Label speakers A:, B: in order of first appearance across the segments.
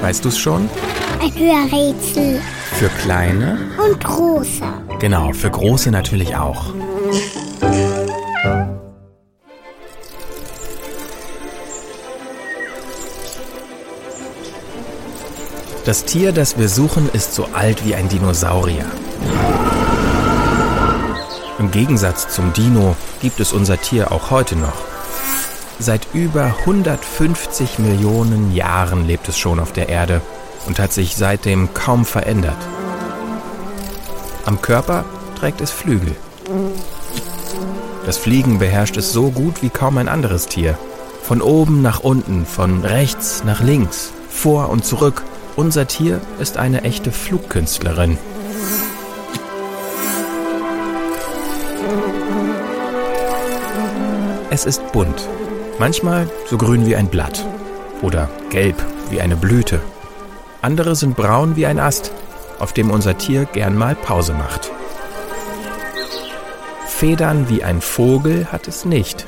A: Weißt du es schon?
B: Ein Hörrätsel.
A: Für kleine?
B: Und große.
A: Genau, für große natürlich auch. Das Tier, das wir suchen, ist so alt wie ein Dinosaurier. Im Gegensatz zum Dino gibt es unser Tier auch heute noch. Seit über 150 Millionen Jahren lebt es schon auf der Erde und hat sich seitdem kaum verändert. Am Körper trägt es Flügel. Das Fliegen beherrscht es so gut wie kaum ein anderes Tier. Von oben nach unten, von rechts nach links, vor und zurück. Unser Tier ist eine echte Flugkünstlerin. Es ist bunt. Manchmal so grün wie ein Blatt oder gelb wie eine Blüte. Andere sind braun wie ein Ast, auf dem unser Tier gern mal Pause macht. Federn wie ein Vogel hat es nicht.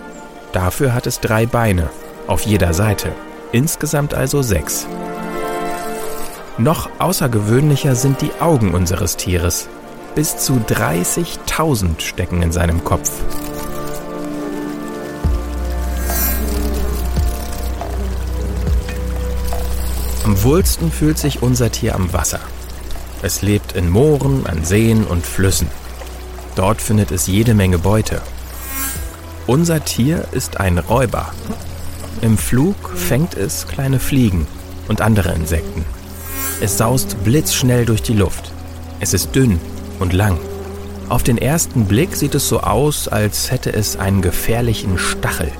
A: Dafür hat es drei Beine, auf jeder Seite. Insgesamt also sechs. Noch außergewöhnlicher sind die Augen unseres Tieres. Bis zu 30.000 stecken in seinem Kopf. Am wohlsten fühlt sich unser Tier am Wasser. Es lebt in Mooren, an Seen und Flüssen. Dort findet es jede Menge Beute. Unser Tier ist ein Räuber. Im Flug fängt es kleine Fliegen und andere Insekten. Es saust blitzschnell durch die Luft. Es ist dünn und lang. Auf den ersten Blick sieht es so aus, als hätte es einen gefährlichen Stachel.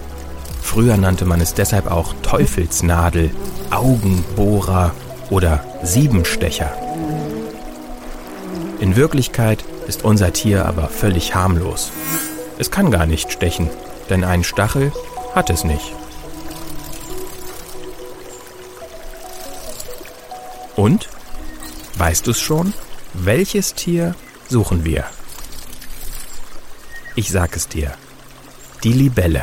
A: Früher nannte man es deshalb auch Teufelsnadel, Augenbohrer oder Siebenstecher. In Wirklichkeit ist unser Tier aber völlig harmlos. Es kann gar nicht stechen, denn einen Stachel hat es nicht. Und? Weißt du es schon? Welches Tier suchen wir? Ich sag es dir. Die Libelle.